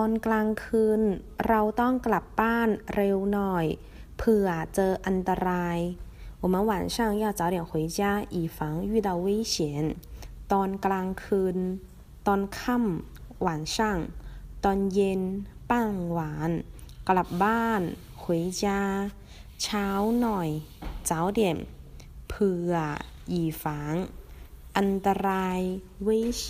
ตอนกลางคืน เราต้องกลับบ้านเร็วหน่อย เผื่อเจออันตราย我们晚上要早点回家以防遇到危险ตอนกลางคืน ตอนค่ำ晚上ตอนเย็นบ้างวันกลับบ้าน回家เช้าหน่อย早点เผื่อ以防อันตราย危险